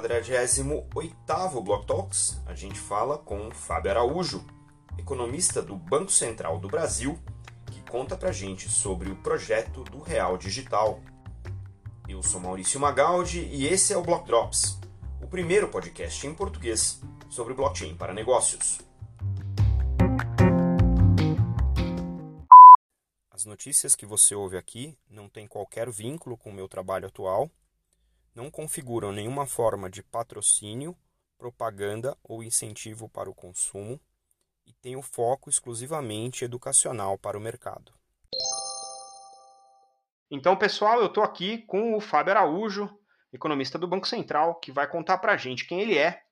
48º Block Talks, a gente fala com Fábio Araújo, economista do Banco Central do Brasil, que conta pra gente sobre o projeto do Real Digital. Eu sou Maurício Magaldi e esse é o Block Drops, o primeiro podcast em português sobre blockchain para negócios. As notícias que você ouve aqui não têm qualquer vínculo com o meu trabalho atual, não configuram nenhuma forma de patrocínio, propaganda ou incentivo para o consumo e têm o foco exclusivamente educacional para o mercado. Então, pessoal, eu estou aqui com o Fábio Araújo, economista do Banco Central, que vai contar para a gente quem ele é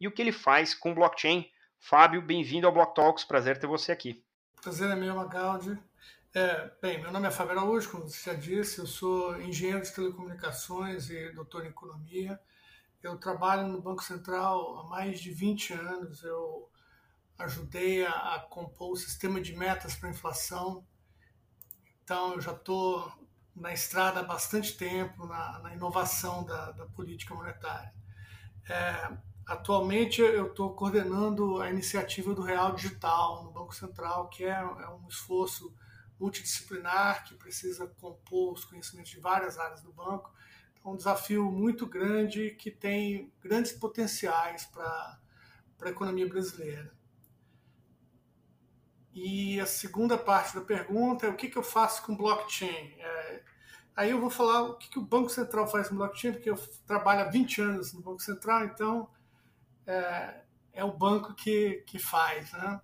e o que ele faz com blockchain. Fábio, bem-vindo ao Block Talks, prazer ter você aqui. Prazer é meu, Magaldi. É, bem, meu nome é Fábio Araújo, como você já disse, eu sou engenheiro de telecomunicações e doutor em economia. Eu trabalho no Banco Central há mais de 20 anos. Eu ajudei a, a compor o sistema de metas para inflação. Então, eu já estou na estrada há bastante tempo na, na inovação da, da, política monetária. É, atualmente, eu estou coordenando a iniciativa do Real Digital no Banco Central, que é, é um esforço multidisciplinar que precisa compor os conhecimentos de várias áreas do banco. Então, um desafio muito grande que tem grandes potenciais para a economia brasileira. E a segunda parte da pergunta é o que, que eu faço com blockchain? É, aí eu vou falar o que, que o Banco Central faz com blockchain, porque eu trabalho há 20 anos no Banco Central, então é, é o banco que, que faz. Né?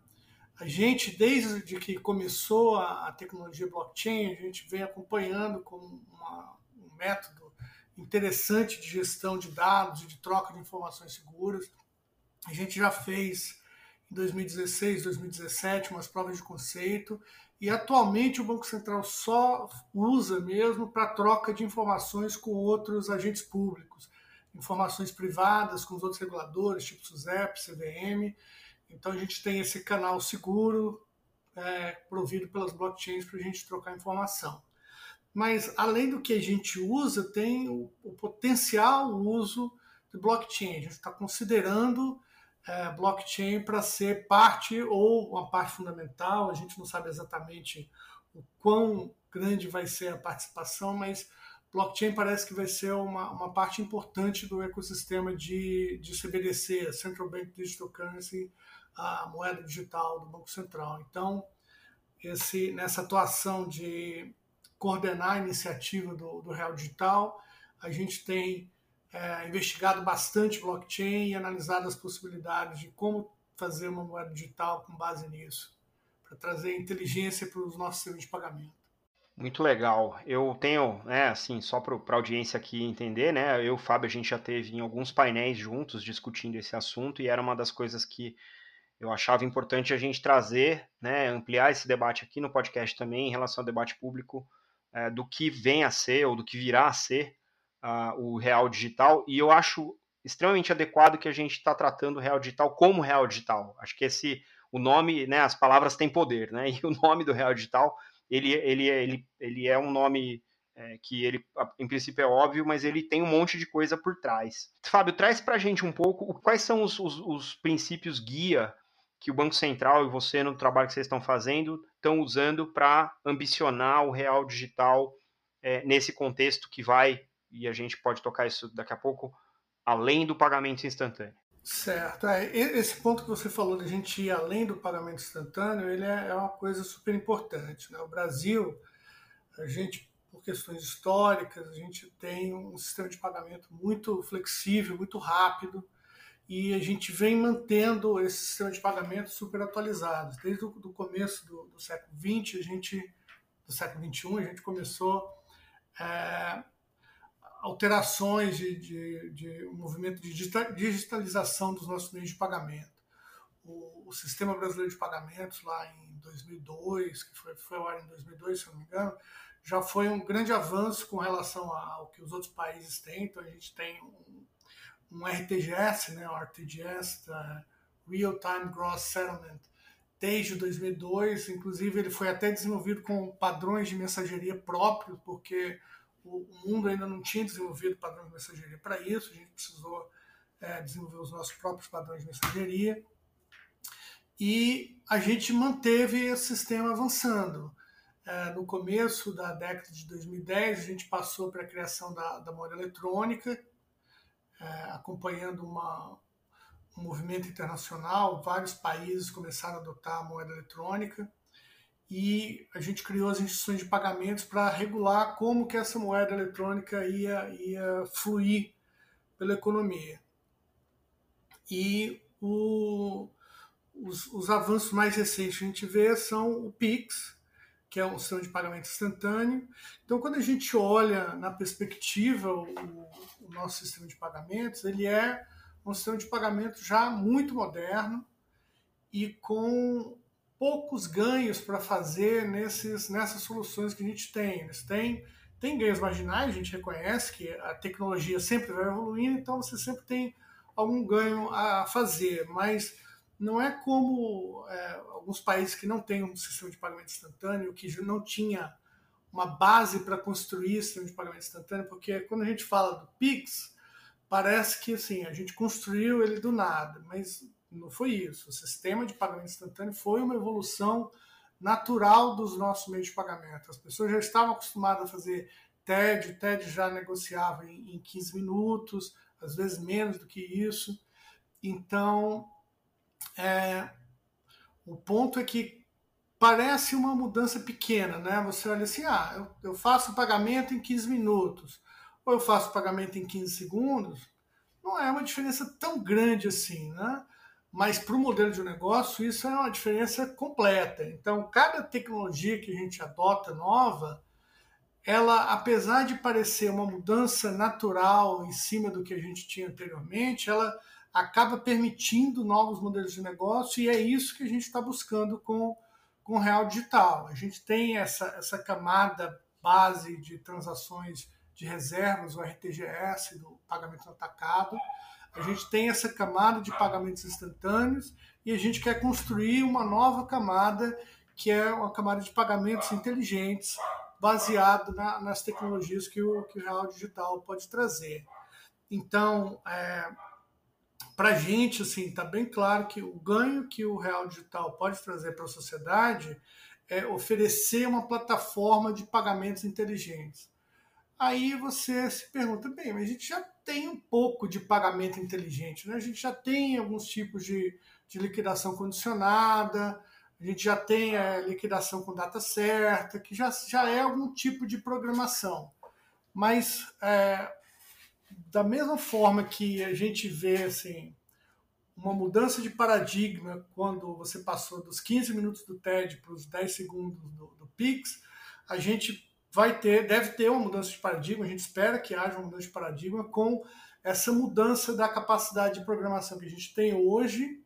A gente, desde que começou a, tecnologia blockchain, a gente vem acompanhando como uma, um método interessante de gestão de dados e de troca de informações seguras. A gente já fez em 2016, 2017 umas provas de conceito. E atualmente o Banco Central só usa mesmo para troca de informações com outros agentes públicos, informações privadas com os outros reguladores, tipo SUSEP, CVM então a gente tem esse canal seguro é, provido pelas blockchains para a gente trocar informação. Mas além do que a gente usa, tem o, o potencial uso de blockchain. A gente está considerando é, blockchain para ser parte ou uma parte fundamental. A gente não sabe exatamente o quão grande vai ser a participação, mas blockchain parece que vai ser uma, uma parte importante do ecossistema de, de CBDC, Central Bank Digital Currency, a moeda digital do Banco Central. Então, esse, nessa atuação de coordenar a iniciativa do, do Real Digital, a gente tem é, investigado bastante blockchain e analisado as possibilidades de como fazer uma moeda digital com base nisso, para trazer inteligência para os nossos serviços de pagamento. Muito legal. Eu tenho, né, assim, só para a audiência aqui entender, né, eu e o Fábio, a gente já teve em alguns painéis juntos discutindo esse assunto e era uma das coisas que eu achava importante a gente trazer, né, ampliar esse debate aqui no podcast também em relação ao debate público é, do que vem a ser ou do que virá a ser uh, o real digital. E eu acho extremamente adequado que a gente está tratando o real digital como real digital. Acho que esse o nome, né, as palavras têm poder, né? E o nome do real digital, ele, ele, ele, ele é um nome é, que ele, em princípio, é óbvio, mas ele tem um monte de coisa por trás. Fábio, traz para a gente um pouco quais são os, os, os princípios guia que o Banco Central e você, no trabalho que vocês estão fazendo, estão usando para ambicionar o real digital é, nesse contexto que vai, e a gente pode tocar isso daqui a pouco, além do pagamento instantâneo. Certo. É, esse ponto que você falou de a gente ir além do pagamento instantâneo, ele é, é uma coisa super importante. Né? O Brasil, a gente, por questões históricas, a gente tem um sistema de pagamento muito flexível, muito rápido, e a gente vem mantendo esse sistema de pagamento super atualizado. Desde o começo do, do, século XX, a gente, do século XXI, a gente começou é, alterações de, de, de, um movimento de digitalização dos nossos meios de pagamento. O, o, sistema brasileiro de pagamentos lá em 2002, que foi, foi ao ar em 2002, se eu não me engano, já foi um grande avanço com relação ao que os outros países têm. Então a gente tem um, um RTGS, né, o RTGS, Real Time Gross Settlement, desde 2002. Inclusive, ele foi até desenvolvido com padrões de mensageria próprios, porque o mundo ainda não tinha desenvolvido padrões de mensageria para isso. A gente precisou é, desenvolver os nossos próprios padrões de mensageria. E a gente manteve esse sistema avançando. É, no começo da década de 2010, a gente passou para a criação da, da moeda eletrônica, é, acompanhando uma, um movimento internacional. Vários países começaram a adotar a moeda eletrônica e a gente criou as instituições de pagamentos para regular como que essa moeda eletrônica ia, ia fluir pela economia. E o, os, os, avanços mais recentes que a gente vê são o PIX, que é um sistema de pagamento instantâneo. Então, quando a gente olha na perspectiva o, o nosso sistema de pagamentos, ele é um sistema de pagamento já muito moderno e com poucos ganhos para fazer nesses, nessas soluções que a gente tem. Eles têm, tem ganhos marginais, a gente reconhece que a tecnologia sempre vai evoluindo, então você sempre tem algum ganho a fazer, mas não é como é, alguns países que não têm um sistema de pagamento instantâneo, que não tinha uma base para construir sistema de pagamento instantâneo, porque quando a gente fala do Pix, parece que assim, a gente construiu ele do nada, mas não foi isso. O sistema de pagamento instantâneo foi uma evolução natural dos nossos meios de pagamento. As pessoas já estavam acostumadas a fazer TED, o TED já negociava em, em 15 minutos, às vezes menos do que isso. Então, é, o ponto é que parece uma mudança pequena, né? Você olha assim, ah, eu, eu faço o pagamento em 15 minutos, ou eu faço o pagamento em 15 segundos, não é uma diferença tão grande assim, né? mas para o modelo de negócio isso é uma diferença completa. Então, cada tecnologia que a gente adota nova, ela, apesar de parecer uma mudança natural em cima do que a gente tinha anteriormente, ela acaba permitindo novos modelos de negócio e é isso que a gente está buscando com, com o Real Digital. A gente tem essa, essa camada base de transações de reservas, o RTGS, do pagamento atacado, a gente tem essa camada de pagamentos instantâneos e a gente quer construir uma nova camada, que é uma camada de pagamentos inteligentes, baseado na, nas tecnologias que o, que o Real Digital pode trazer. Então, é, para a gente, assim, está bem claro que o ganho que o Real Digital pode trazer para a sociedade é oferecer uma plataforma de pagamentos inteligentes. Aí você se pergunta, bem, mas a gente já tem um pouco de pagamento inteligente. Né? A gente já tem alguns tipos de, de liquidação condicionada, a gente já tem é, liquidação com data certa, que já, já é algum tipo de programação. Mas, é, da mesma forma que a gente vê assim, uma mudança de paradigma quando você passou dos 15 minutos do TED para os 10 segundos do, do Pix, a gente vai ter, deve ter uma mudança de paradigma, a gente espera que haja uma mudança de paradigma com essa mudança da capacidade de programação que a gente tem hoje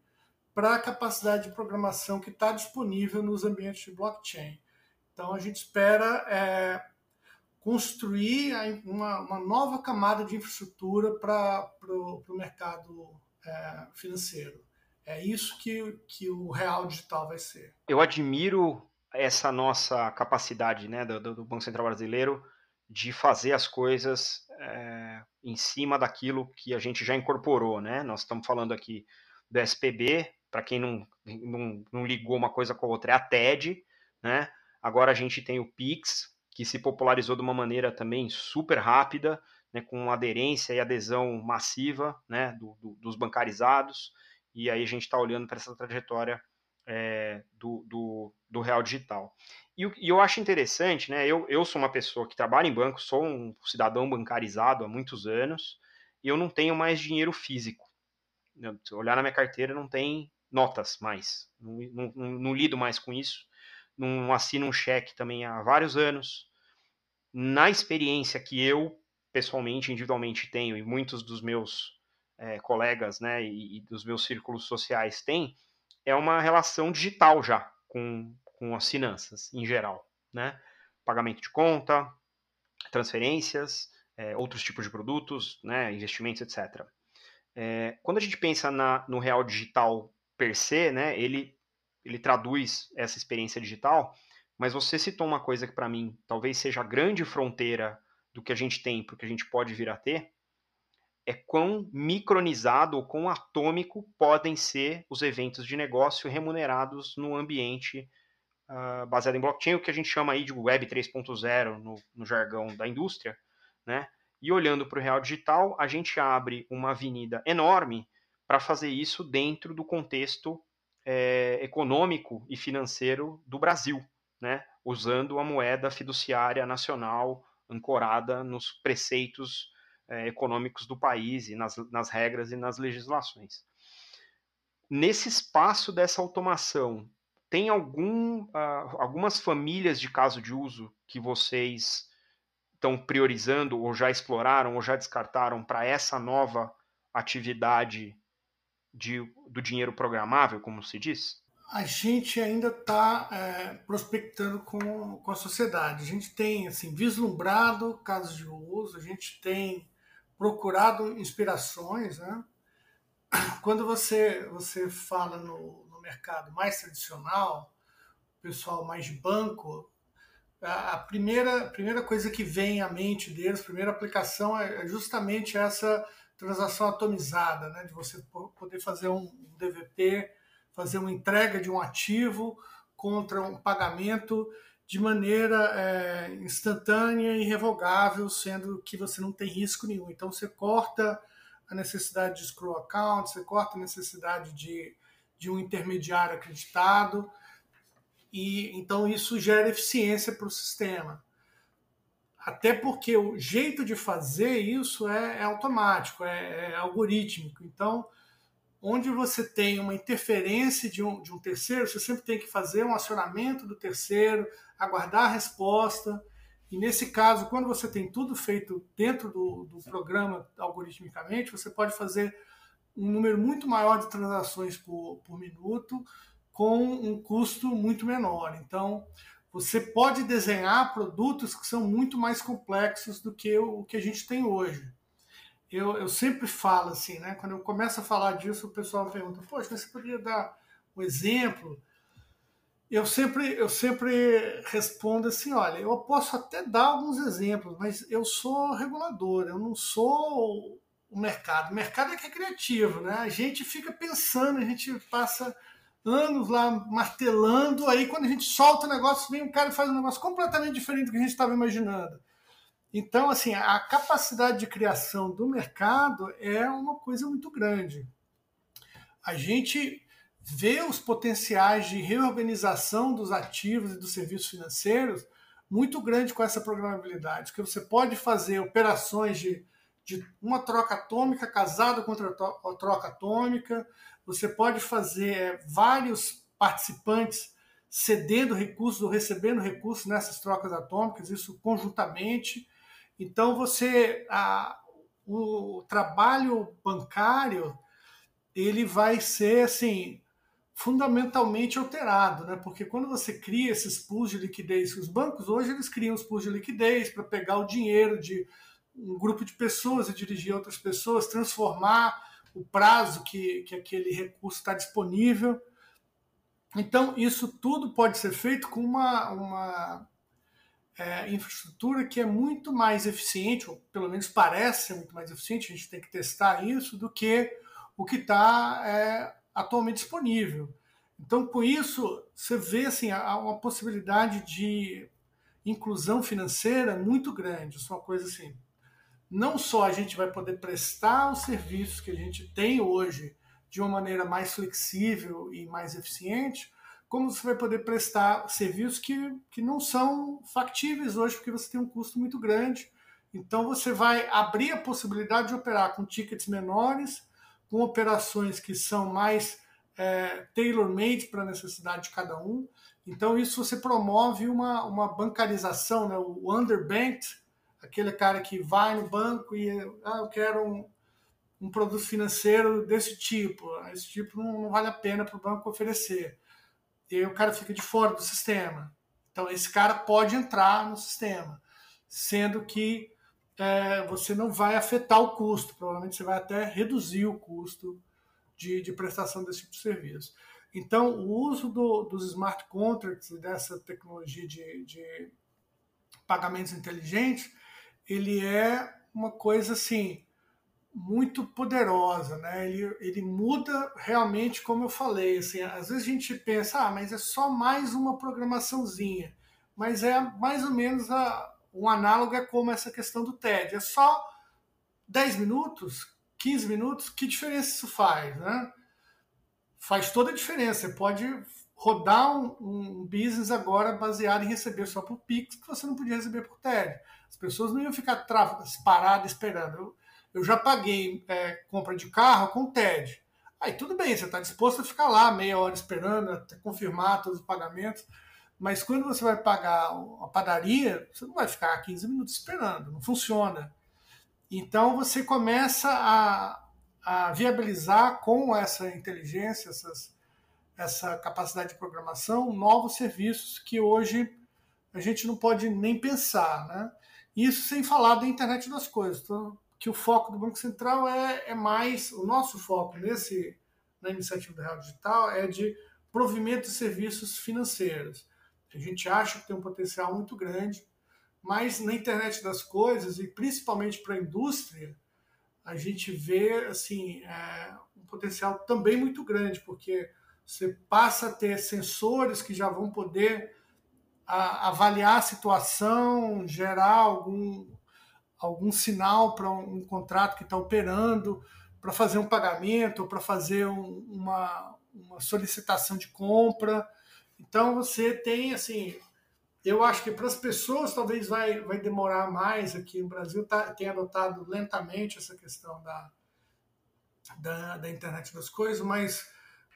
para a capacidade de programação que está disponível nos ambientes de blockchain. Então a gente espera é, construir uma, uma, nova camada de infraestrutura para o mercado é, financeiro. É isso que, que o real digital vai ser. Eu admiro essa nossa capacidade né, do, do, Banco Central Brasileiro de fazer as coisas é, em cima daquilo que a gente já incorporou. Né? Nós estamos falando aqui do SPB, para quem não, não, não, ligou uma coisa com a outra, é a TED. Né? Agora a gente tem o PIX, que se popularizou de uma maneira também super rápida, né, com aderência e adesão massiva né, do, do, dos bancarizados. E aí a gente está olhando para essa trajetória é, do, do, real digital. E, e, eu acho interessante, né? Eu, eu sou uma pessoa que trabalha em banco, sou um cidadão bancarizado há muitos anos, e eu não tenho mais dinheiro físico. Se olhar na minha carteira, não tem notas mais. Não, não, não lido mais com isso. Não assino um cheque também há vários anos. Na experiência que eu, pessoalmente, individualmente tenho, e muitos dos meus é, colegas né, e, e dos meus círculos sociais têm, é uma relação digital já com, com as finanças em geral, né? Pagamento de conta, transferências, é, outros tipos de produtos, né, investimentos, etc. É, quando a gente pensa na, no real digital per se, né, ele, ele traduz essa experiência digital, mas você citou uma coisa que para mim talvez seja a grande fronteira do que a gente tem o que a gente pode vir a ter, é quão micronizado ou quão atômico podem ser os eventos de negócio remunerados no ambiente uh, baseado em blockchain, o que a gente chama aí de Web 3.0 no, no jargão da indústria, né? E olhando para o real digital, a gente abre uma avenida enorme para fazer isso dentro do contexto é, econômico e financeiro do Brasil, né? usando a moeda fiduciária nacional ancorada nos preceitos é, econômicos do país e nas, nas regras e nas legislações. Nesse espaço dessa automação, tem algum, uh, algumas famílias de caso de uso que vocês estão priorizando ou já exploraram ou já descartaram para essa nova atividade de, do dinheiro programável, como se diz? A gente ainda está é, prospectando com, com a sociedade. A gente tem assim vislumbrado casos de uso, a gente tem procurado inspirações. Né? Quando você, você fala no, no mercado mais tradicional, pessoal mais banco, a primeira, primeira coisa que vem à mente deles, a primeira aplicação é, é justamente essa transação atomizada, né? de você poder fazer um DVP, fazer uma entrega de um ativo contra um pagamento de maneira é, instantânea e revogável, sendo que você não tem risco nenhum. Então você corta a necessidade de scroll account, você corta a necessidade de, de um intermediário acreditado, e então isso gera eficiência para o sistema. Até porque o jeito de fazer isso é, é automático, é, é, algorítmico. Então, onde você tem uma interferência de um, de um terceiro, você sempre tem que fazer um acionamento do terceiro, aguardar a resposta. E nesse caso, quando você tem tudo feito dentro do, do programa algoritmicamente, você pode fazer um número muito maior de transações por, por minuto com um custo muito menor. Então, você pode desenhar produtos que são muito mais complexos do que o que a gente tem hoje. Eu, eu sempre falo assim, né? Quando eu começo a falar disso, o pessoal pergunta: Poxa, você poderia dar um exemplo? Eu sempre, eu sempre respondo assim: olha, eu posso até dar alguns exemplos, mas eu sou regulador, eu não sou o mercado. O mercado é que é criativo, né? A gente fica pensando, a gente passa anos lá martelando, aí quando a gente solta o negócio, vem um cara e faz um negócio completamente diferente do que a gente estava imaginando. Então, assim, a capacidade de criação do mercado é uma coisa muito grande. A gente vê os potenciais de reorganização dos ativos e dos serviços financeiros muito grande com essa programabilidade, que você pode fazer operações de, de uma troca atômica casada contra a troca atômica, você pode fazer é, vários participantes cedendo recursos ou recebendo recursos nessas trocas atômicas, isso conjuntamente. Então você a, o trabalho bancário ele vai ser assim fundamentalmente alterado, né? Porque quando você cria esses pools de liquidez, os bancos hoje eles criam os pools de liquidez para pegar o dinheiro de um grupo de pessoas e dirigir outras pessoas, transformar o prazo que, que aquele recurso está disponível. Então, isso tudo pode ser feito com uma, uma é, infraestrutura que é muito mais eficiente, ou pelo menos parece ser muito mais eficiente, a gente tem que testar isso, do que o que está é, atualmente disponível. Então, com isso, você vê assim, uma possibilidade de inclusão financeira muito grande. Isso é uma coisa assim, não só a gente vai poder prestar os serviços que a gente tem hoje de uma maneira mais flexível e mais eficiente, como você vai poder prestar serviços que, que não são factíveis hoje, porque você tem um custo muito grande. Então, você vai abrir a possibilidade de operar com tickets menores, com operações que são mais é, tailor-made para a necessidade de cada um. Então, isso você promove uma, uma bancarização, né? o underbanked, aquele cara que vai no banco e ah, eu quero um, um produto financeiro desse tipo. Esse tipo não, não vale a pena para o banco oferecer. E aí o cara fica de fora do sistema. Então esse cara pode entrar no sistema, sendo que é, você não vai afetar o custo, provavelmente você vai até reduzir o custo de, de prestação desse tipo de serviço. Então, o uso do, dos smart contracts dessa tecnologia de, de pagamentos inteligentes ele é uma coisa assim muito poderosa, né? Ele, ele muda realmente, como eu falei, assim, às vezes a gente pensa, ah, mas é só mais uma programaçãozinha, mas é mais ou menos a, um análogo é como essa questão do TED, é só 10 minutos, 15 minutos, que diferença isso faz, né? Faz toda a diferença, você pode rodar um, um business agora baseado em receber só por Pix, que você não podia receber por TED. As pessoas não iam ficar paradas esperando. Eu, eu já paguei é, compra de carro com TED. Aí tudo bem, você está disposto a ficar lá meia hora esperando, até confirmar todos os pagamentos. Mas quando você vai pagar a padaria, você não vai ficar 15 minutos esperando, não funciona. Então você começa a, a viabilizar com essa inteligência, essas, essa capacidade de programação, novos serviços que hoje a gente não pode nem pensar. Né? Isso sem falar da internet das coisas. Então, que o foco do Banco Central é, é mais, o nosso foco nesse, na iniciativa do Real Digital é de provimento de serviços financeiros. A gente acha que tem um potencial muito grande, mas na internet das coisas e principalmente para a indústria, a gente vê assim é, um potencial também muito grande, porque você passa a ter sensores que já vão poder a, avaliar a situação, gerar algum algum sinal para um, um, contrato que está operando, para fazer um pagamento, para fazer um, uma, uma solicitação de compra. Então você tem assim, eu acho que para as pessoas talvez vai, vai demorar mais aqui no Brasil, tá, tem adotado lentamente essa questão da, da, da, internet das coisas, mas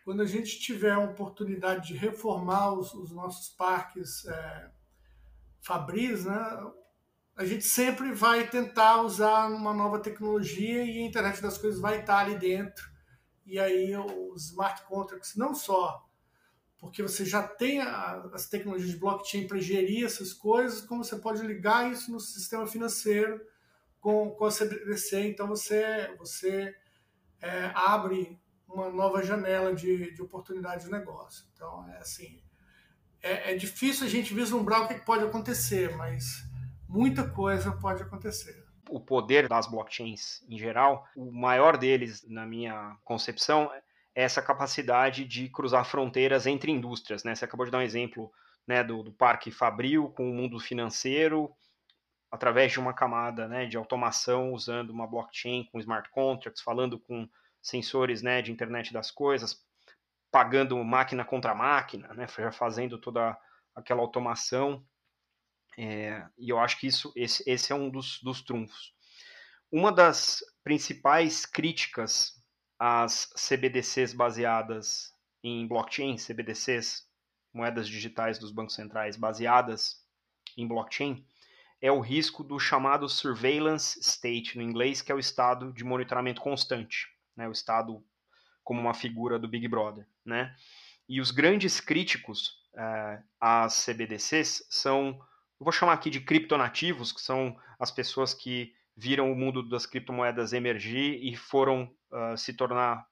quando a gente tiver a oportunidade de reformar os, os nossos parques é, fabris, né, a gente sempre vai tentar usar uma nova tecnologia e a internet das coisas vai estar ali dentro. E aí os smart contracts, não só porque você já tem a, as tecnologias de blockchain para gerir essas coisas, como você pode ligar isso no sistema financeiro com, com a CBDC, então você, você é, abre uma nova janela de, de oportunidade de negócio. Então, é assim, é, é difícil a gente vislumbrar o que pode acontecer, mas muita coisa pode acontecer. O poder das blockchains em geral, o maior deles, na minha concepção, é essa capacidade de cruzar fronteiras entre indústrias. Né? Você acabou de dar um exemplo né, do, do parque Fabril com o mundo financeiro, através de uma camada né, de automação usando uma blockchain com smart contracts, falando com sensores né, de internet das coisas, pagando máquina contra máquina, né, fazendo toda aquela automação. É, e eu acho que isso, esse, esse é um dos, dos trunfos. Uma das principais críticas às CBDCs baseadas em blockchain, CBDCs, moedas digitais dos bancos centrais baseadas em blockchain, é o risco do chamado surveillance state no inglês, que é o estado de monitoramento constante, né? o estado como uma figura do Big Brother. Né? E os grandes críticos uh, às CBDCs são vou chamar aqui de criptonativos, que são as pessoas que viram o mundo das criptomoedas emergir e foram uh, se tornar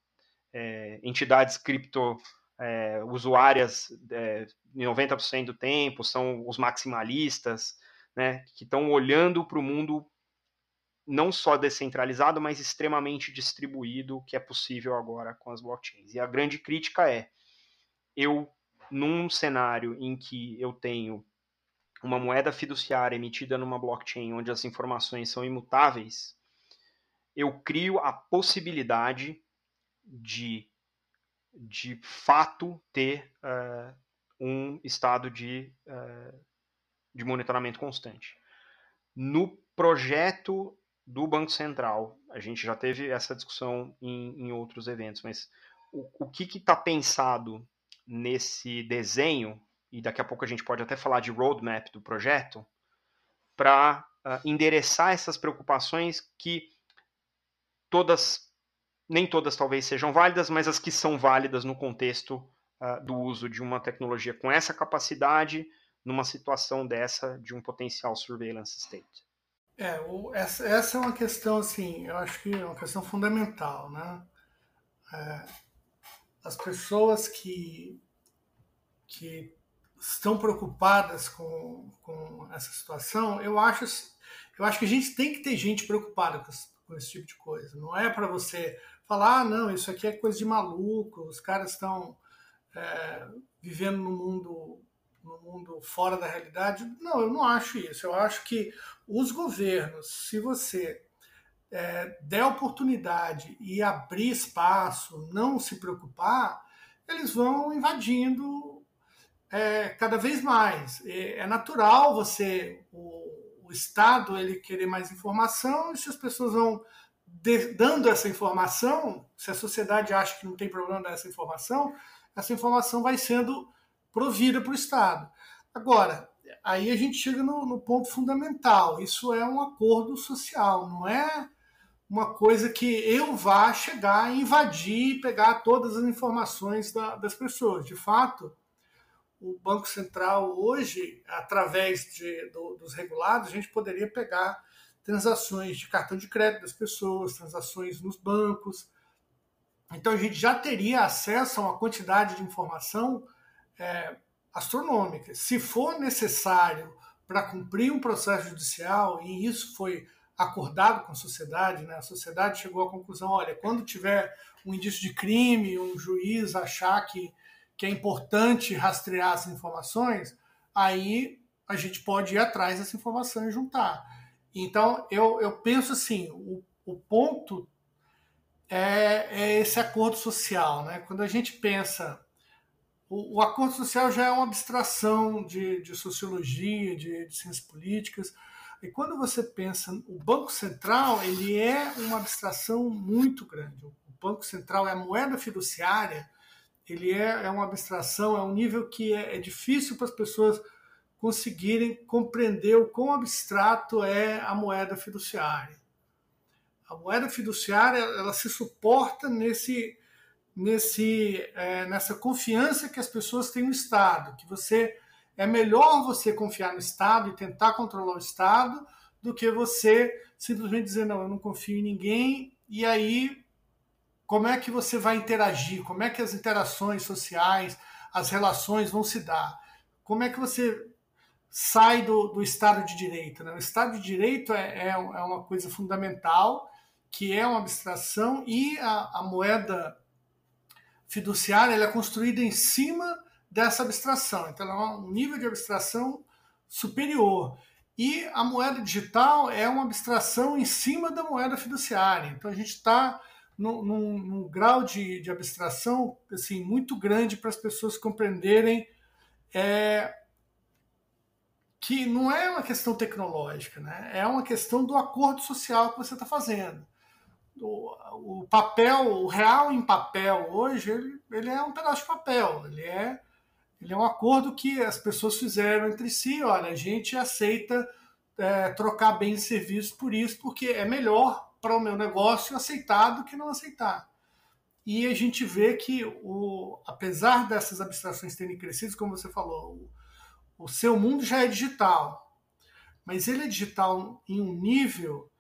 é, entidades cripto é, usuárias é, em 90% do tempo, são os maximalistas, né, que estão olhando para o mundo não só descentralizado, mas extremamente distribuído, que é possível agora com as blockchains. E a grande crítica é, eu, num cenário em que eu tenho uma moeda fiduciária emitida numa blockchain onde as informações são imutáveis, eu crio a possibilidade de, de fato, ter uh, um estado de, uh, de monitoramento constante. No projeto do Banco Central, a gente já teve essa discussão em, em outros eventos, mas o, o que está pensado nesse desenho e daqui a pouco a gente pode até falar de roadmap do projeto, para uh, ah, endereçar essas preocupações que todas, nem todas talvez sejam válidas, mas as que são válidas no contexto uh, do uso de uma tecnologia com essa capacidade numa situação dessa de um potencial surveillance state. É, essa, essa é uma questão, assim, eu acho que é uma questão fundamental, né? É, as pessoas que, que estão preocupadas com, com essa situação, eu acho, eu acho que a gente tem que ter gente preocupada com, com esse tipo de coisa. Não é para você falar, ah, não, isso aqui é coisa de maluco, os caras estão é, vivendo no mundo no mundo fora da realidade. Não, eu não acho isso. Eu acho que os governos, se você é, der oportunidade e abrir espaço, não se preocupar, eles vão invadindo é, cada vez mais. É, natural você, o, o, Estado, ele querer mais informação, e se as pessoas vão de, dando essa informação, se a sociedade acha que não tem problema dessa informação, essa informação vai sendo provida para o Estado. Agora, aí a gente chega no, no, ponto fundamental. Isso é um acordo social, não é uma coisa que eu vá chegar, invadir, pegar todas as informações da, das pessoas. De fato, o Banco Central hoje, através de, do, dos regulados, a gente poderia pegar transações de cartão de crédito das pessoas, transações nos bancos. Então a gente já teria acesso a uma quantidade de informação é, astronômica. Se for necessário para cumprir um processo judicial, e isso foi acordado com a sociedade, né? a sociedade chegou à conclusão: olha, quando tiver um indício de crime, um juiz achar que, que é importante rastrear essas informações, aí a gente pode ir atrás dessa informação e juntar. Então, eu, eu penso assim: o, o ponto é, é esse acordo social. Né? Quando a gente pensa. O, o acordo social já é uma abstração de, de sociologia, de, de ciências políticas e quando você pensa, o Banco Central, ele é uma abstração muito grande. O Banco Central é a moeda fiduciária, ele é, é uma abstração, é um nível que é, é difícil para as pessoas conseguirem compreender o quão abstrato é a moeda fiduciária. A moeda fiduciária ela se suporta nesse, nesse, é, nessa confiança que as pessoas têm no Estado, que você é melhor você confiar no Estado e tentar controlar o Estado do que você simplesmente dizer, não, eu não confio em ninguém, e aí como é que você vai interagir? Como é que as interações sociais, as relações vão se dar? Como é que você sai do, do Estado de Direito? Né? O Estado de Direito é, é, é uma coisa fundamental, que é uma abstração, e a, a moeda fiduciária é construída em cima dessa abstração. Então, ela é um nível de abstração superior. E a moeda digital é uma abstração em cima da moeda fiduciária. Então, a gente está num, num, num, grau de, de abstração assim, muito grande para as pessoas compreenderem é, que não é uma questão tecnológica, né? é uma questão do acordo social que você está fazendo. O, o, papel, o real em papel hoje, ele, ele é um pedaço de papel, ele é ele é um acordo que as pessoas fizeram entre si. Olha, a gente aceita é, trocar bens e serviços por isso, porque é melhor para o meu negócio aceitar do que não aceitar. E a gente vê que, o, apesar dessas abstrações terem crescido, como você falou, o, o seu mundo já é digital, mas ele é digital em um nível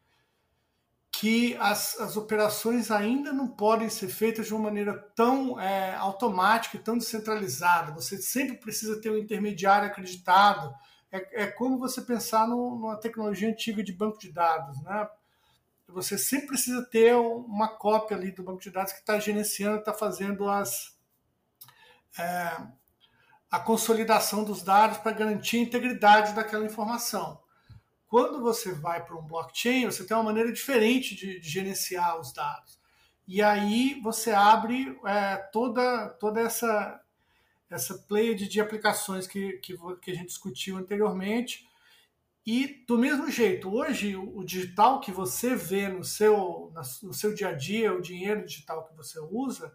que as, as operações ainda não podem ser feitas de uma maneira tão é, automática e tão descentralizada. Você sempre precisa ter um intermediário acreditado. É, é como você pensar no, numa tecnologia antiga de banco de dados. Né? Você sempre precisa ter uma cópia ali do banco de dados que está gerenciando, está fazendo as, é, a consolidação dos dados para garantir a integridade daquela informação. Quando você vai para um blockchain, você tem uma maneira diferente de, de gerenciar os dados. E aí você abre é, toda, toda essa, essa play de aplicações que, que, que, a gente discutiu anteriormente. E do mesmo jeito, hoje o, digital que você vê no seu, no seu dia a dia, o dinheiro digital que você usa,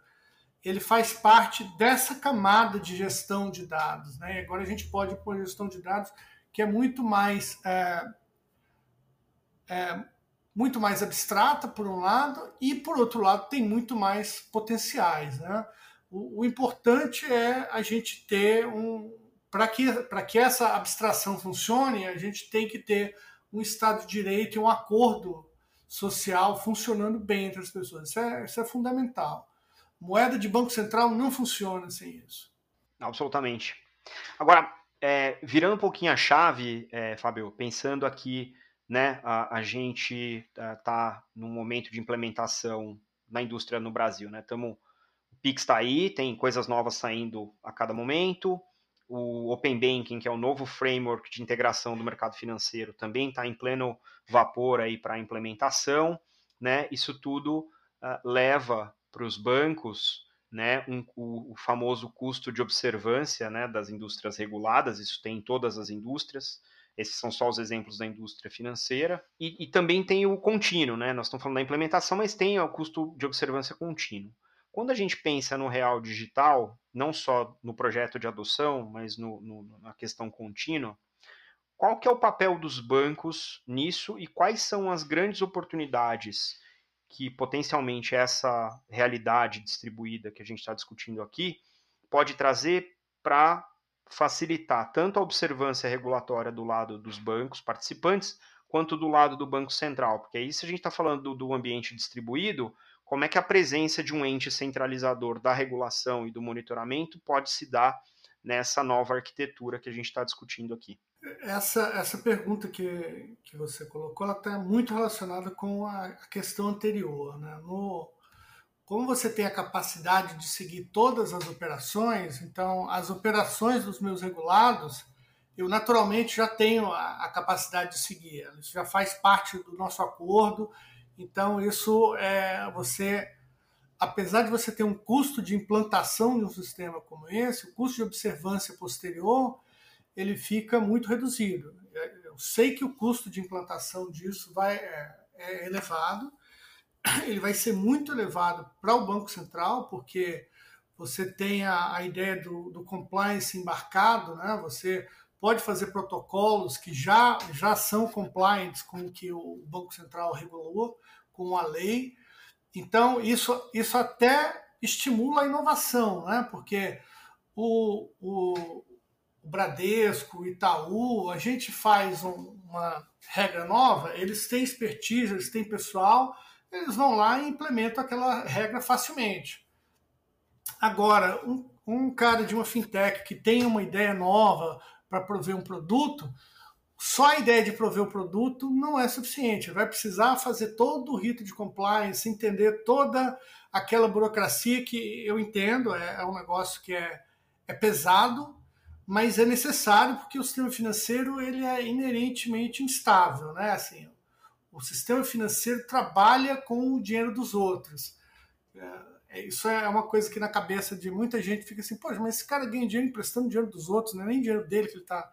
ele faz parte dessa camada de gestão de dados. Né? Agora a gente pode pôr gestão de dados que é muito mais é, é, muito mais abstrata, por um lado, e, por outro lado, tem muito mais potenciais. Né? O, o importante é a gente ter um. Para que, que essa abstração funcione, a gente tem que ter um Estado de Direito e um acordo social funcionando bem entre as pessoas. Isso é, isso é fundamental. Moeda de Banco Central não funciona sem isso. Absolutamente. Agora, é, virando um pouquinho a chave, é, Fábio, pensando aqui né, a, a gente está num momento de implementação na indústria no Brasil. Né? Tamo, o Pix está aí, tem coisas novas saindo a cada momento. O Open Banking, que é o novo framework de integração do mercado financeiro, também está em pleno vapor aí para implementação. Né? Isso tudo uh, leva para os bancos né, um, o, o, famoso custo de observância né, das indústrias reguladas, isso tem em todas as indústrias, esses são só os exemplos da indústria financeira, e, e também tem o contínuo, né, nós estamos falando da implementação, mas tem o custo de observância contínuo. Quando a gente pensa no real digital, não só no projeto de adoção, mas no, no, na questão contínua, qual que é o papel dos bancos nisso e quais são as grandes oportunidades que potencialmente essa realidade distribuída que a gente está discutindo aqui pode trazer para facilitar tanto a observância regulatória do lado dos bancos participantes, quanto do lado do Banco Central. Porque aí, se a gente está falando do, do ambiente distribuído, como é que a presença de um ente centralizador da regulação e do monitoramento pode se dar nessa nova arquitetura que a gente está discutindo aqui? Essa, essa pergunta que, que você colocou está muito relacionada com a, questão anterior. Né? No, como você tem a capacidade de seguir todas as operações, então as operações dos meus regulados, eu naturalmente já tenho a, a capacidade de seguir. Isso já faz parte do nosso acordo. Então, isso é você apesar de você ter um custo de implantação de um sistema como esse, o custo de observância posterior ele fica muito reduzido. Eu sei que o custo de implantação disso vai, é, é elevado, ele vai ser muito elevado para o Banco Central, porque você tem a, a ideia do, do, compliance embarcado, né? você pode fazer protocolos que já, já são compliantes com o que o Banco Central regulou, com a lei. Então, isso, isso até estimula a inovação, né? porque o, o, o Bradesco, o Itaú, a gente faz um, uma regra nova, eles têm expertise, eles têm pessoal, eles vão lá e implementam aquela regra facilmente. Agora, um, um cara de uma fintech que tem uma ideia nova para prover um produto, só a ideia de prover o produto não é suficiente. Vai precisar fazer todo o rito de compliance, entender toda aquela burocracia que eu entendo, é, é um negócio que é, é pesado, mas é necessário porque o sistema financeiro ele é inerentemente instável, né? Assim, o sistema financeiro trabalha com o dinheiro dos outros. É, é isso é uma coisa que na cabeça de muita gente fica assim, poxa, mas esse cara ganha dinheiro emprestando dinheiro dos outros, não é nem dinheiro dele que ele está.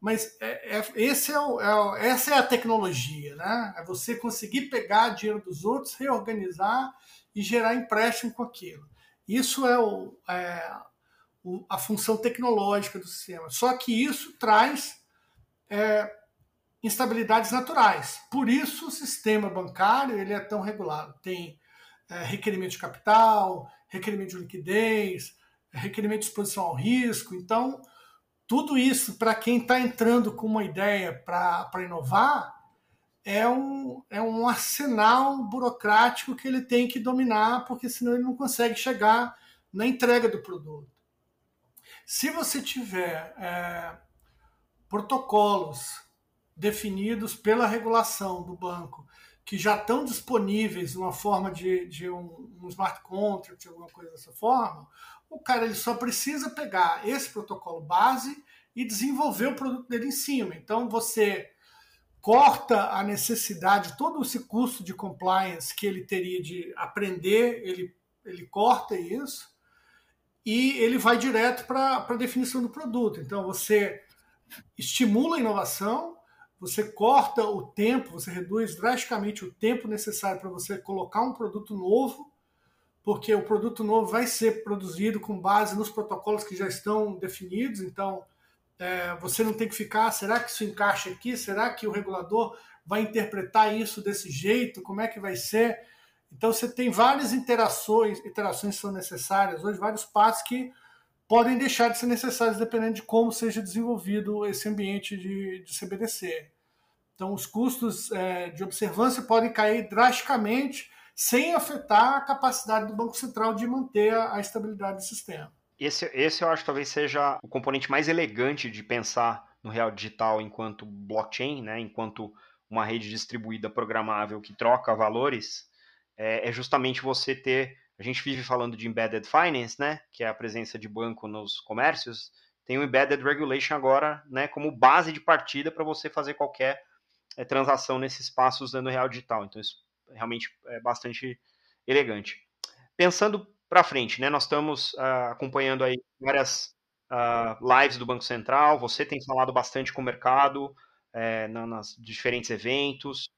Mas é, é, esse é o, é o, essa é a tecnologia, né? É você conseguir pegar dinheiro dos outros, reorganizar e gerar empréstimo com aquilo. Isso é o, é, a função tecnológica do sistema. Só que isso traz é, instabilidades naturais. Por isso o sistema bancário ele é tão regulado. Tem é, requerimento de capital, requerimento de liquidez, requerimento de exposição ao risco. Então, tudo isso, para quem está entrando com uma ideia para inovar, é um, é um arsenal burocrático que ele tem que dominar, porque senão ele não consegue chegar na entrega do produto. Se você tiver é, protocolos definidos pela regulação do banco que já estão disponíveis numa forma de, de um, um, smart contract, alguma coisa dessa forma, o cara ele só precisa pegar esse protocolo base e desenvolver o produto dele em cima. Então você corta a necessidade, todo esse custo de compliance que ele teria de aprender, ele, ele corta isso e ele vai direto para a definição do produto. Então você estimula a inovação, você corta o tempo, você reduz drasticamente o tempo necessário para você colocar um produto novo, porque o produto novo vai ser produzido com base nos protocolos que já estão definidos. Então é, você não tem que ficar, será que isso encaixa aqui? Será que o regulador vai interpretar isso desse jeito? Como é que vai ser? Então você tem várias interações, interações são necessárias hoje, vários passos que podem deixar de ser necessários dependendo de como seja desenvolvido esse ambiente de, de CBDC. Então os custos é, de observância podem cair drasticamente sem afetar a capacidade do Banco Central de manter a, estabilidade do sistema. Esse, esse eu acho que talvez seja o componente mais elegante de pensar no real digital enquanto blockchain, né, enquanto uma rede distribuída programável que troca valores, é, é justamente você ter. A gente vive falando de embedded finance, né, que é a presença de banco nos comércios. Tem o embedded regulation agora, né, como base de partida para você fazer qualquer é, transação nesse espaço usando o real digital. Então isso realmente é bastante elegante. Pensando para frente, né, nós estamos uh, acompanhando aí várias uh, lives do Banco Central. Você tem falado bastante com o mercado é, nas diferentes eventos.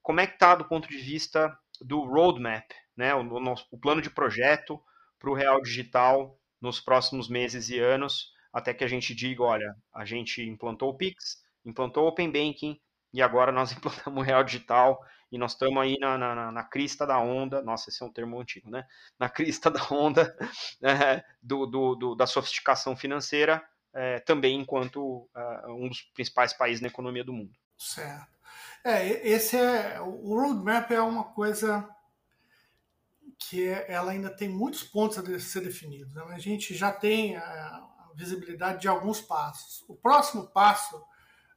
Como é que está do ponto de vista do roadmap, né, o, o, o plano de projeto para o real digital nos próximos meses e anos, até que a gente diga, olha, a gente implantou o Pix, implantou o Open Banking e agora nós implantamos o real digital e nós estamos aí na, na, na, crista da onda, nossa, esse é um termo antigo, né? Na crista da onda é, do, do, do, da sofisticação financeira, é, também enquanto uh, um dos principais países na economia do mundo. Certo. É, esse é o roadmap é uma coisa que ela ainda tem muitos pontos a ser definidos. Né? A gente já tem a visibilidade de alguns passos. O próximo passo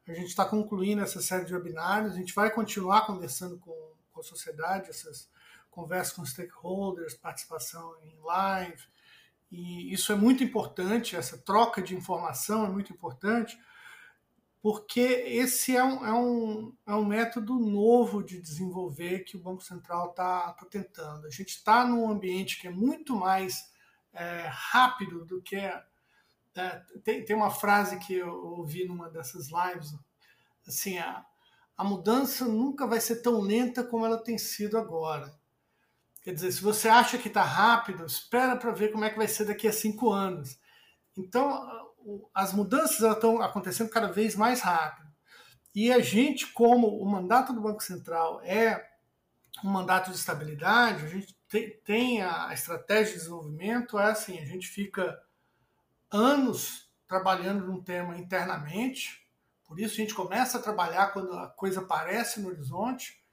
a gente está concluindo essa série de webinários, a gente vai continuar conversando com, com a sociedade, essas conversas com stakeholders, participação em live, e isso é muito importante, essa troca de informação é muito importante, porque esse é um, é um, é um método novo de desenvolver que o Banco Central está tá tentando. A gente está num ambiente que é muito mais é, rápido do que é, tem, tem uma frase que eu ouvi numa dessas lives, assim, a, a mudança nunca vai ser tão lenta como ela tem sido agora. Quer dizer, se você acha que está rápido, espera para ver como é que vai ser daqui a cinco anos. Então, as mudanças estão acontecendo cada vez mais rápido. E a gente, como o mandato do Banco Central é um mandato de estabilidade, a gente tem a estratégia de desenvolvimento, é assim, a gente fica anos trabalhando num tema internamente, por isso a gente começa a trabalhar quando a coisa aparece no horizonte,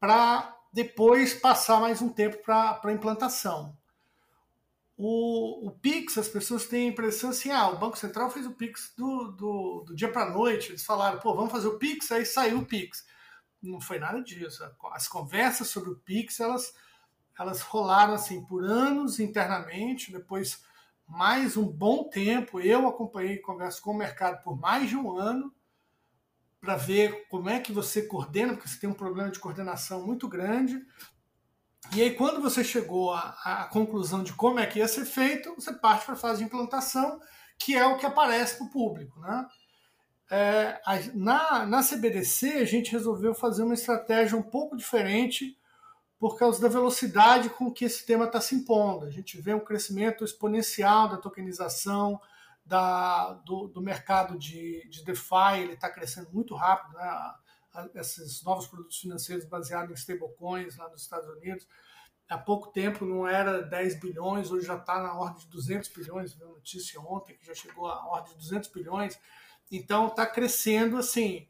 para depois passar mais um tempo para a implantação. O, o Pix, as pessoas têm a impressão assim: ah, o Banco Central fez o Pix do, do, do dia para a noite. Eles falaram, pô, vamos fazer o Pix, aí saiu o Pix. Não foi nada disso. As conversas sobre o Pix, elas, elas rolaram assim por anos internamente, depois mais um bom tempo. Eu acompanhei conversas com o mercado por mais de um ano para ver como é que você coordena, porque você tem um problema de coordenação muito grande. E aí, quando você chegou à, à conclusão de como é que ia ser feito, você parte para a fase de implantação, que é o que aparece para o público. Né? É, na, na CBDC, a gente resolveu fazer uma estratégia um pouco diferente por causa da velocidade com que esse tema está se impondo. A gente vê um crescimento exponencial da tokenização, da, do, do mercado de, de DeFi, ele está crescendo muito rápido, né? esses novos produtos financeiros baseados em stablecoins lá nos Estados Unidos. Há pouco tempo não era 10 bilhões, hoje já está na ordem de 200 bilhões, vi uma notícia ontem que já chegou à ordem de 200 bilhões. Então está crescendo assim,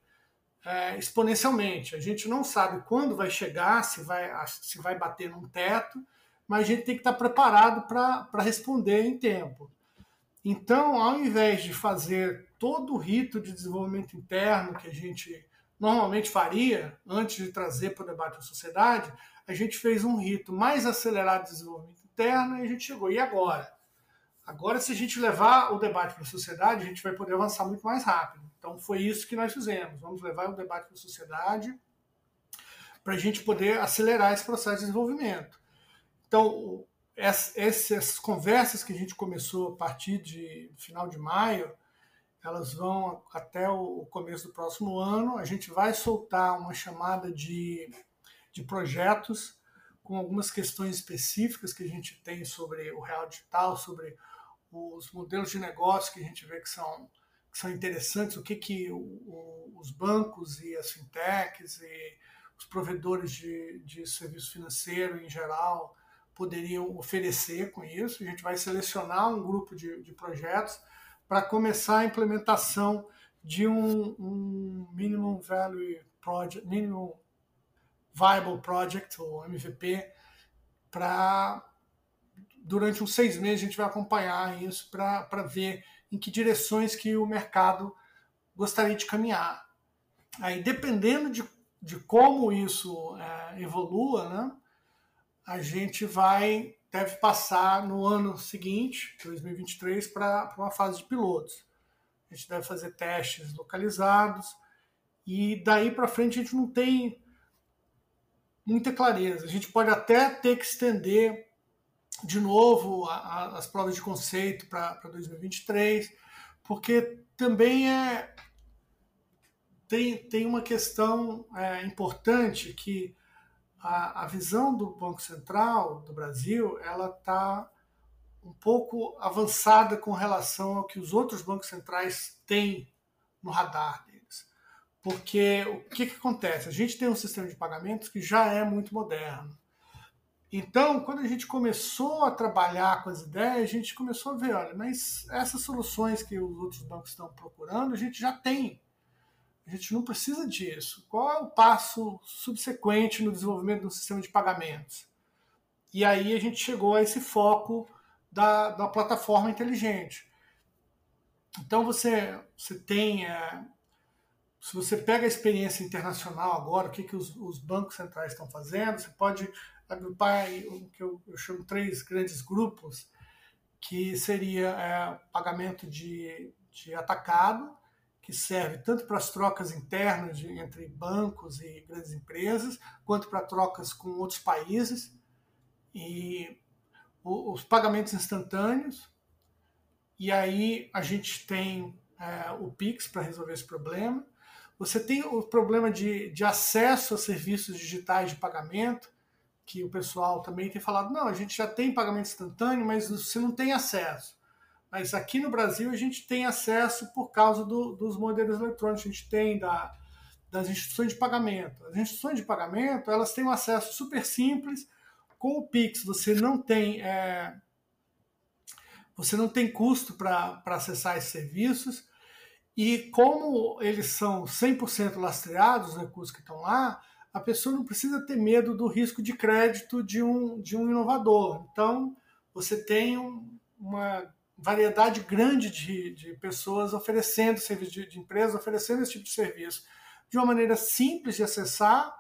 é, exponencialmente. A gente não sabe quando vai chegar, se vai, se vai bater num teto, mas a gente tem que estar preparado para responder em tempo. Então, ao invés de fazer todo o rito de desenvolvimento interno que a gente normalmente faria antes de trazer para o debate da sociedade, a gente fez um rito mais acelerado de desenvolvimento interno e a gente chegou. E agora? Agora, se a gente levar o debate para a sociedade, a gente vai poder avançar muito mais rápido. Então, foi isso que nós fizemos. Vamos levar o debate para a sociedade para a gente poder acelerar esse processo de desenvolvimento. Então, essas conversas que a gente começou a partir de final de maio, elas vão até o começo do próximo ano. A gente vai soltar uma chamada de, de projetos com algumas questões específicas que a gente tem sobre o real digital, sobre os modelos de negócio que a gente vê que são, que são interessantes, o que, que o, o, os bancos e as fintechs e os provedores de, de serviço financeiro em geral poderiam oferecer com isso. A gente vai selecionar um grupo de, de projetos para começar a implementação de um, um minimum value project, minimum viable project ou MVP para durante uns seis meses a gente vai acompanhar isso para ver em que direções que o mercado gostaria de caminhar. Aí, dependendo de, de como isso é, evolua, né, a gente vai deve passar no ano seguinte, 2023, para uma fase de pilotos. A gente deve fazer testes localizados e daí para frente a gente não tem muita clareza. A gente pode até ter que estender de novo a, a, as provas de conceito para 2023, porque também é tem, tem uma questão é, importante que a, a visão do Banco Central do Brasil ela está um pouco avançada com relação ao que os outros bancos centrais têm no radar. Porque o que, que acontece? A gente tem um sistema de pagamentos que já é muito moderno. Então, quando a gente começou a trabalhar com as ideias, a gente começou a ver, olha, mas essas soluções que os outros bancos estão procurando, a gente já tem. A gente não precisa disso. Qual é o passo subsequente no desenvolvimento do sistema de pagamentos? E aí a gente chegou a esse foco da, da plataforma inteligente. Então você, você tem. É, se você pega a experiência internacional agora, o que, que os, os bancos centrais estão fazendo, você pode agrupar o que eu, eu chamo três grandes grupos, que seria é, pagamento de, de atacado, que serve tanto para as trocas internas de, entre bancos e grandes empresas, quanto para trocas com outros países, e o, os pagamentos instantâneos. E aí a gente tem é, o Pix para resolver esse problema. Você tem o problema de, de acesso a serviços digitais de pagamento, que o pessoal também tem falado, não, a gente já tem pagamento instantâneo, mas você não tem acesso. Mas aqui no Brasil a gente tem acesso por causa do, dos modelos eletrônicos, a gente tem da, das instituições de pagamento. As instituições de pagamento elas têm um acesso super simples com o Pix. Você não tem é, você não tem custo para acessar esses serviços e como eles são 100% lastreados, os recursos que estão lá, a pessoa não precisa ter medo do risco de crédito de um, de um inovador. Então, você tem um, uma variedade grande de, de pessoas oferecendo serviço de, de empresas oferecendo esse tipo de serviço de uma maneira simples de acessar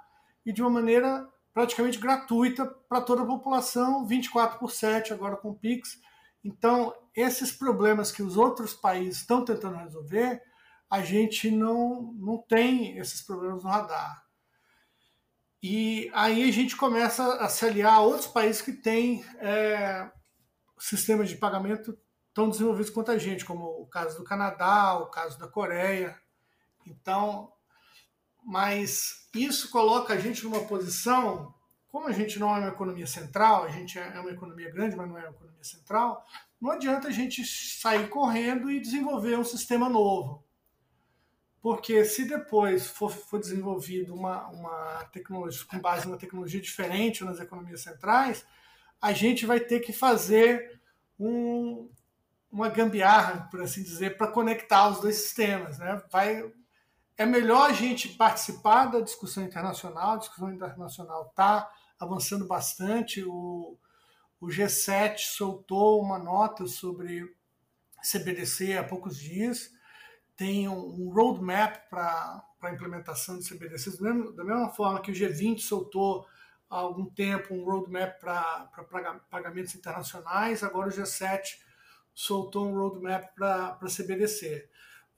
e de uma maneira praticamente gratuita para toda a população, 24 por 7 agora com o Pix. Então, esses problemas que os outros países estão tentando resolver, a gente não, não tem esses problemas no radar. E aí a gente começa a se aliar a outros países que têm é, sistemas de pagamento tão desenvolvidos quanto a gente, como o caso do Canadá, o caso da Coreia. Então, mas isso coloca a gente numa posição, como a gente não é uma economia central, a gente é uma economia grande, mas não é uma economia central, não adianta a gente sair correndo e desenvolver um sistema novo. Porque se depois for, for desenvolvido uma, uma tecnologia com base numa tecnologia diferente nas economias centrais, a gente vai ter que fazer um, uma gambiarra, por assim dizer, para conectar os dois sistemas. Né? Vai, é melhor a gente participar da discussão internacional, a discussão internacional está avançando bastante. O, o G7 soltou uma nota sobre CBDC há poucos dias, tem um, roadmap para a implementação de CBDCs, da mesma forma que o G20 soltou há algum tempo um roadmap para pagamentos internacionais, agora o G7 soltou um roadmap para CBDC.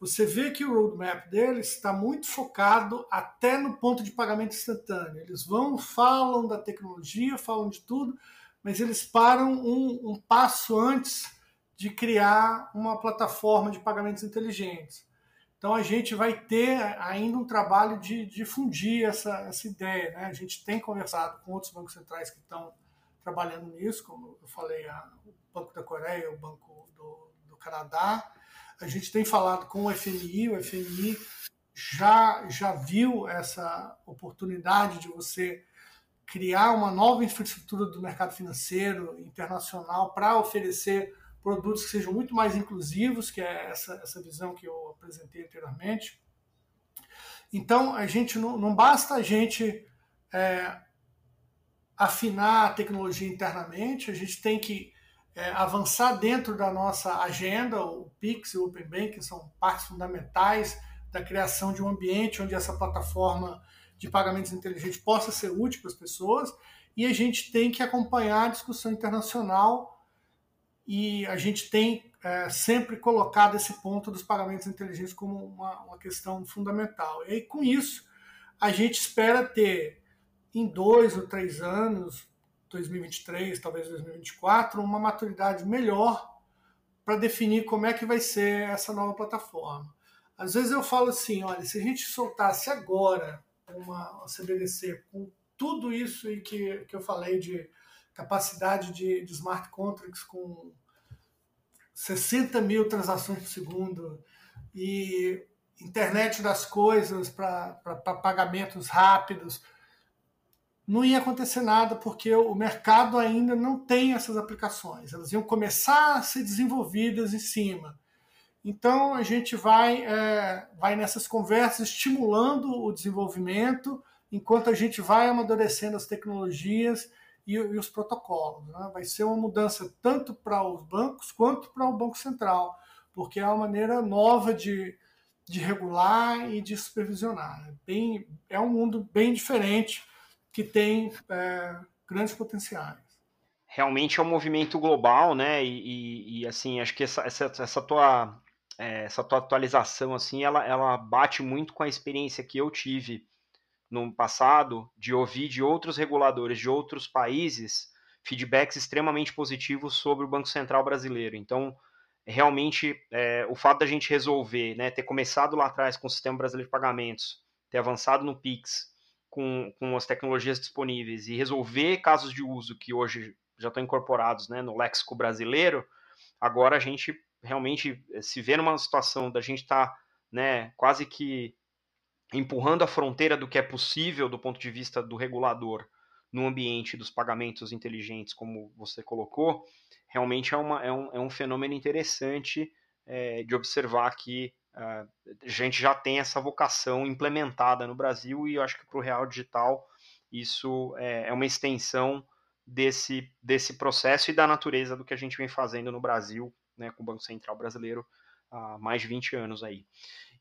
Você vê que o roadmap deles está muito focado até no ponto de pagamento instantâneo. Eles vão, falam da tecnologia, falam de tudo, mas eles param um, um passo antes de criar uma plataforma de pagamentos inteligentes. Então a gente vai ter ainda um trabalho de difundir essa, essa ideia. Né? A gente tem conversado com outros bancos centrais que estão trabalhando nisso, como eu falei, a, o Banco da Coreia, o Banco do, do Canadá. A gente tem falado com o FMI, o FMI já, já viu essa oportunidade de você criar uma nova infraestrutura do mercado financeiro internacional para oferecer produtos que sejam muito mais inclusivos, que é essa, essa visão que eu apresentei anteriormente. Então, a gente não, não basta a gente é, afinar a tecnologia internamente, a gente tem que é, avançar dentro da nossa agenda, o PIX e o Open Banking são partes fundamentais da criação de um ambiente onde essa plataforma de pagamentos inteligentes possa ser útil para as pessoas, e a gente tem que acompanhar a discussão internacional e a gente tem é, sempre colocado esse ponto dos pagamentos inteligentes como uma, uma questão fundamental. E aí, com isso, a gente espera ter em dois ou três anos, 2023, talvez 2024, uma maturidade melhor para definir como é que vai ser essa nova plataforma. Às vezes eu falo assim, olha, se a gente soltasse agora uma CBDC com tudo isso e que, que eu falei de capacidade de, de smart contracts com 60 mil transações por segundo e internet das coisas para pagamentos rápidos, não ia acontecer nada porque o mercado ainda não tem essas aplicações. Elas iam começar a ser desenvolvidas em cima. Então a gente vai, é, vai nessas conversas estimulando o desenvolvimento enquanto a gente vai amadurecendo as tecnologias e, e os protocolos. Né? Vai ser uma mudança tanto para os bancos quanto para o Banco Central, porque é uma maneira nova de, de regular e de supervisionar. É, bem, é um mundo bem diferente que tem é, grandes potenciais. Realmente é um movimento global, né? E, e, e assim, acho que essa, essa, essa tua é, essa tua atualização assim, ela, ela bate muito com a experiência que eu tive no passado de ouvir de outros reguladores de outros países feedbacks extremamente positivos sobre o Banco Central brasileiro. Então, realmente, é, o fato da gente resolver, né, ter começado lá atrás com o Sistema Brasileiro de Pagamentos, ter avançado no PIX com, com as tecnologias disponíveis e resolver casos de uso que hoje já estão incorporados né, no léxico brasileiro, agora a gente realmente se vê numa situação da gente estar tá, né, quase que empurrando a fronteira do que é possível do ponto de vista do regulador no ambiente dos pagamentos inteligentes, como você colocou, realmente é, uma, é, um, é um fenômeno interessante é, de observar que a gente já tem essa vocação implementada no Brasil e eu acho que para o Real Digital isso é, é uma extensão desse, desse processo e da natureza do que a gente vem fazendo no Brasil, né, com o Banco Central Brasileiro há mais de 20 anos aí.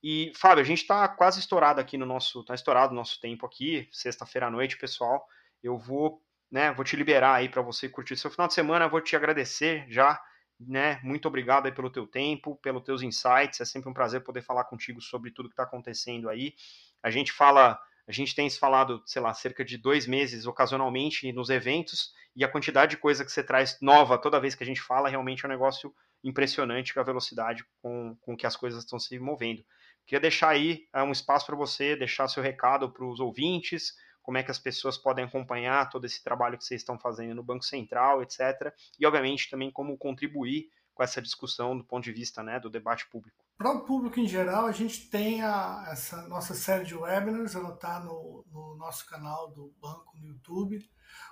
E, Fábio, a gente está quase estourado aqui no nosso. Está estourado o nosso tempo aqui, sexta-feira à noite, pessoal. Eu vou, né, vou te liberar aí para você curtir seu final de semana. Vou te agradecer já, né? Muito obrigado aí pelo teu tempo, pelos teus insights. É sempre um prazer poder falar contigo sobre tudo que está acontecendo aí. A gente fala. A gente tem se falado, sei lá, cerca de dois meses ocasionalmente nos eventos, e a quantidade de coisa que você traz nova toda vez que a gente fala realmente é um negócio impressionante com a velocidade com, com que as coisas estão se movendo. Queria deixar aí é, um espaço para você deixar seu recado para os ouvintes, como é que as pessoas podem acompanhar todo esse trabalho que vocês estão fazendo no Banco Central, etc. E, obviamente, também como contribuir com essa discussão do ponto de vista né, do debate público. Para o público em geral, a gente tem a, essa nossa série de webinars, ela está no, no, nosso canal do banco no YouTube.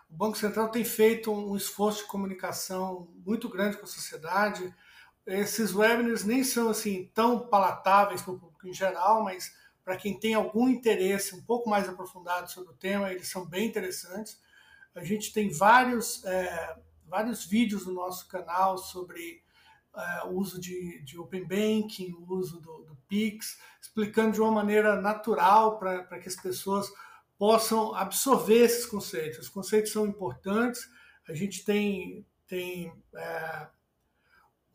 O Banco Central tem feito um esforço de comunicação muito grande com a sociedade, esses webinars nem são assim tão palatáveis para o público em geral, mas para quem tem algum interesse um pouco mais aprofundado sobre o tema, eles são bem interessantes. A gente tem vários, é, vários vídeos no nosso canal sobre é, o uso de, de Open Banking, o uso do, do Pix, explicando de uma maneira natural para que as pessoas possam absorver esses conceitos. Os conceitos são importantes, a gente tem, tem é,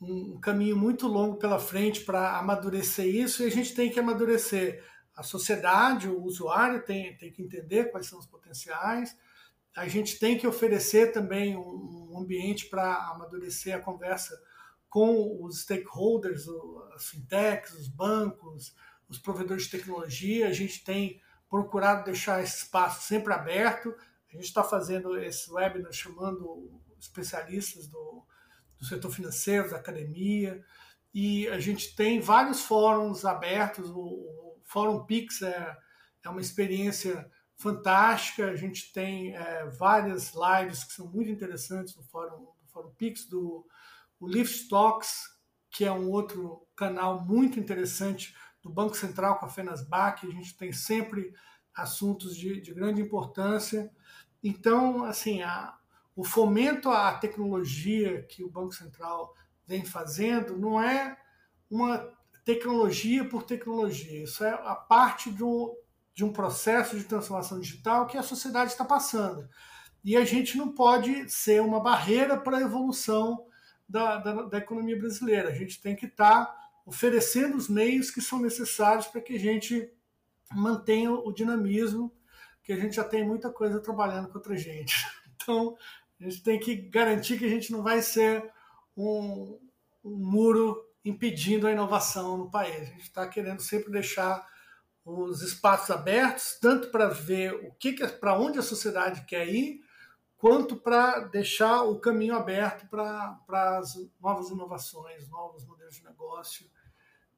um caminho muito longo pela frente para amadurecer isso e a gente tem que amadurecer. A sociedade, o usuário tem, tem que entender quais são os potenciais. A gente tem que oferecer também um, um ambiente para amadurecer a conversa com os stakeholders, as fintechs, os bancos, os provedores de tecnologia. A gente tem procurado deixar esse espaço sempre aberto. A gente está fazendo esse webinar chamando especialistas do, do setor financeiro, da academia, e a gente tem vários fóruns abertos. O, Fórum Pix é, é uma experiência fantástica. A gente tem é, várias lives que são muito interessantes no Fórum, Fórum Pix, do Lift Talks, que é um outro canal muito interessante do Banco Central com a Fenasbac. A gente tem sempre assuntos de, de grande importância. Então, assim, a, o fomento à tecnologia que o Banco Central vem fazendo não é uma tecnologia por tecnologia. Isso é a parte do, de um processo de transformação digital que a sociedade está passando. E a gente não pode ser uma barreira para a evolução da, da, da, economia brasileira. A gente tem que estar tá oferecendo os meios que são necessários para que a gente mantenha o dinamismo, que a gente já tem muita coisa trabalhando contra a gente. Então, a gente tem que garantir que a gente não vai ser um, um muro impedindo a inovação no país. A gente está querendo sempre deixar os espaços abertos, tanto para ver o que, que para onde a sociedade quer ir, quanto para deixar o caminho aberto para as novas inovações, novos modelos de negócio,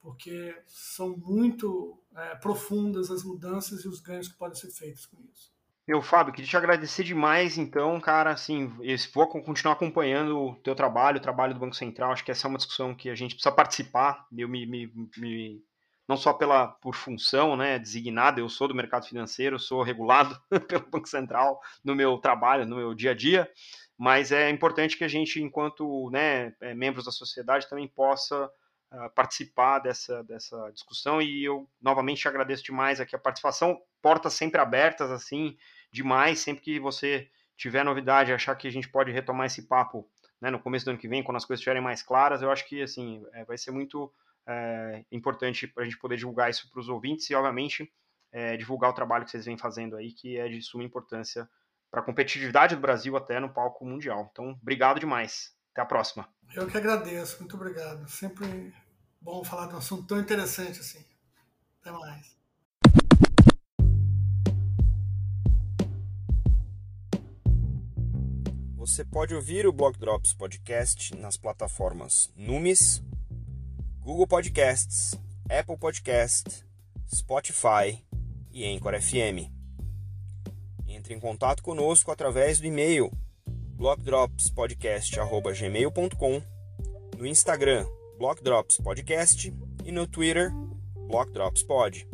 porque são muito é, profundas as mudanças e os ganhos que podem ser feitos com isso. Meu, Fábio, queria te agradecer demais, então, cara, assim, vou continuar acompanhando o teu trabalho, o trabalho do Banco Central, acho que essa é uma discussão que a gente precisa participar, eu me, me, me não só pela, por função, né, designada, eu sou do mercado financeiro, sou regulado pelo Banco Central no meu trabalho, no meu dia a dia, mas é importante que a gente, enquanto né, é, membros da sociedade, também possa uh, participar dessa, dessa discussão, e eu, novamente, te agradeço demais aqui a participação, portas sempre abertas, assim, demais. Sempre que você tiver novidade, achar que a gente pode retomar esse papo né, no começo do ano que vem, quando as coisas estiverem mais claras, eu acho que assim é, vai ser muito é, importante para a gente poder divulgar isso para os ouvintes e, obviamente, é, divulgar o trabalho que vocês vêm fazendo aí, que é de suma importância para a competitividade do Brasil até no palco mundial. Então, obrigado demais. Até a próxima. Eu que agradeço. Muito obrigado. Sempre bom falar de um assunto tão interessante assim. Até mais. Você pode ouvir o Block Drops Podcast nas plataformas Numis, Google Podcasts, Apple Podcast, Spotify e Anchor FM. Entre em contato conosco através do e-mail blockdropspodcast@gmail.com, no Instagram Block Drops Podcast e no Twitter Block Drops Pod.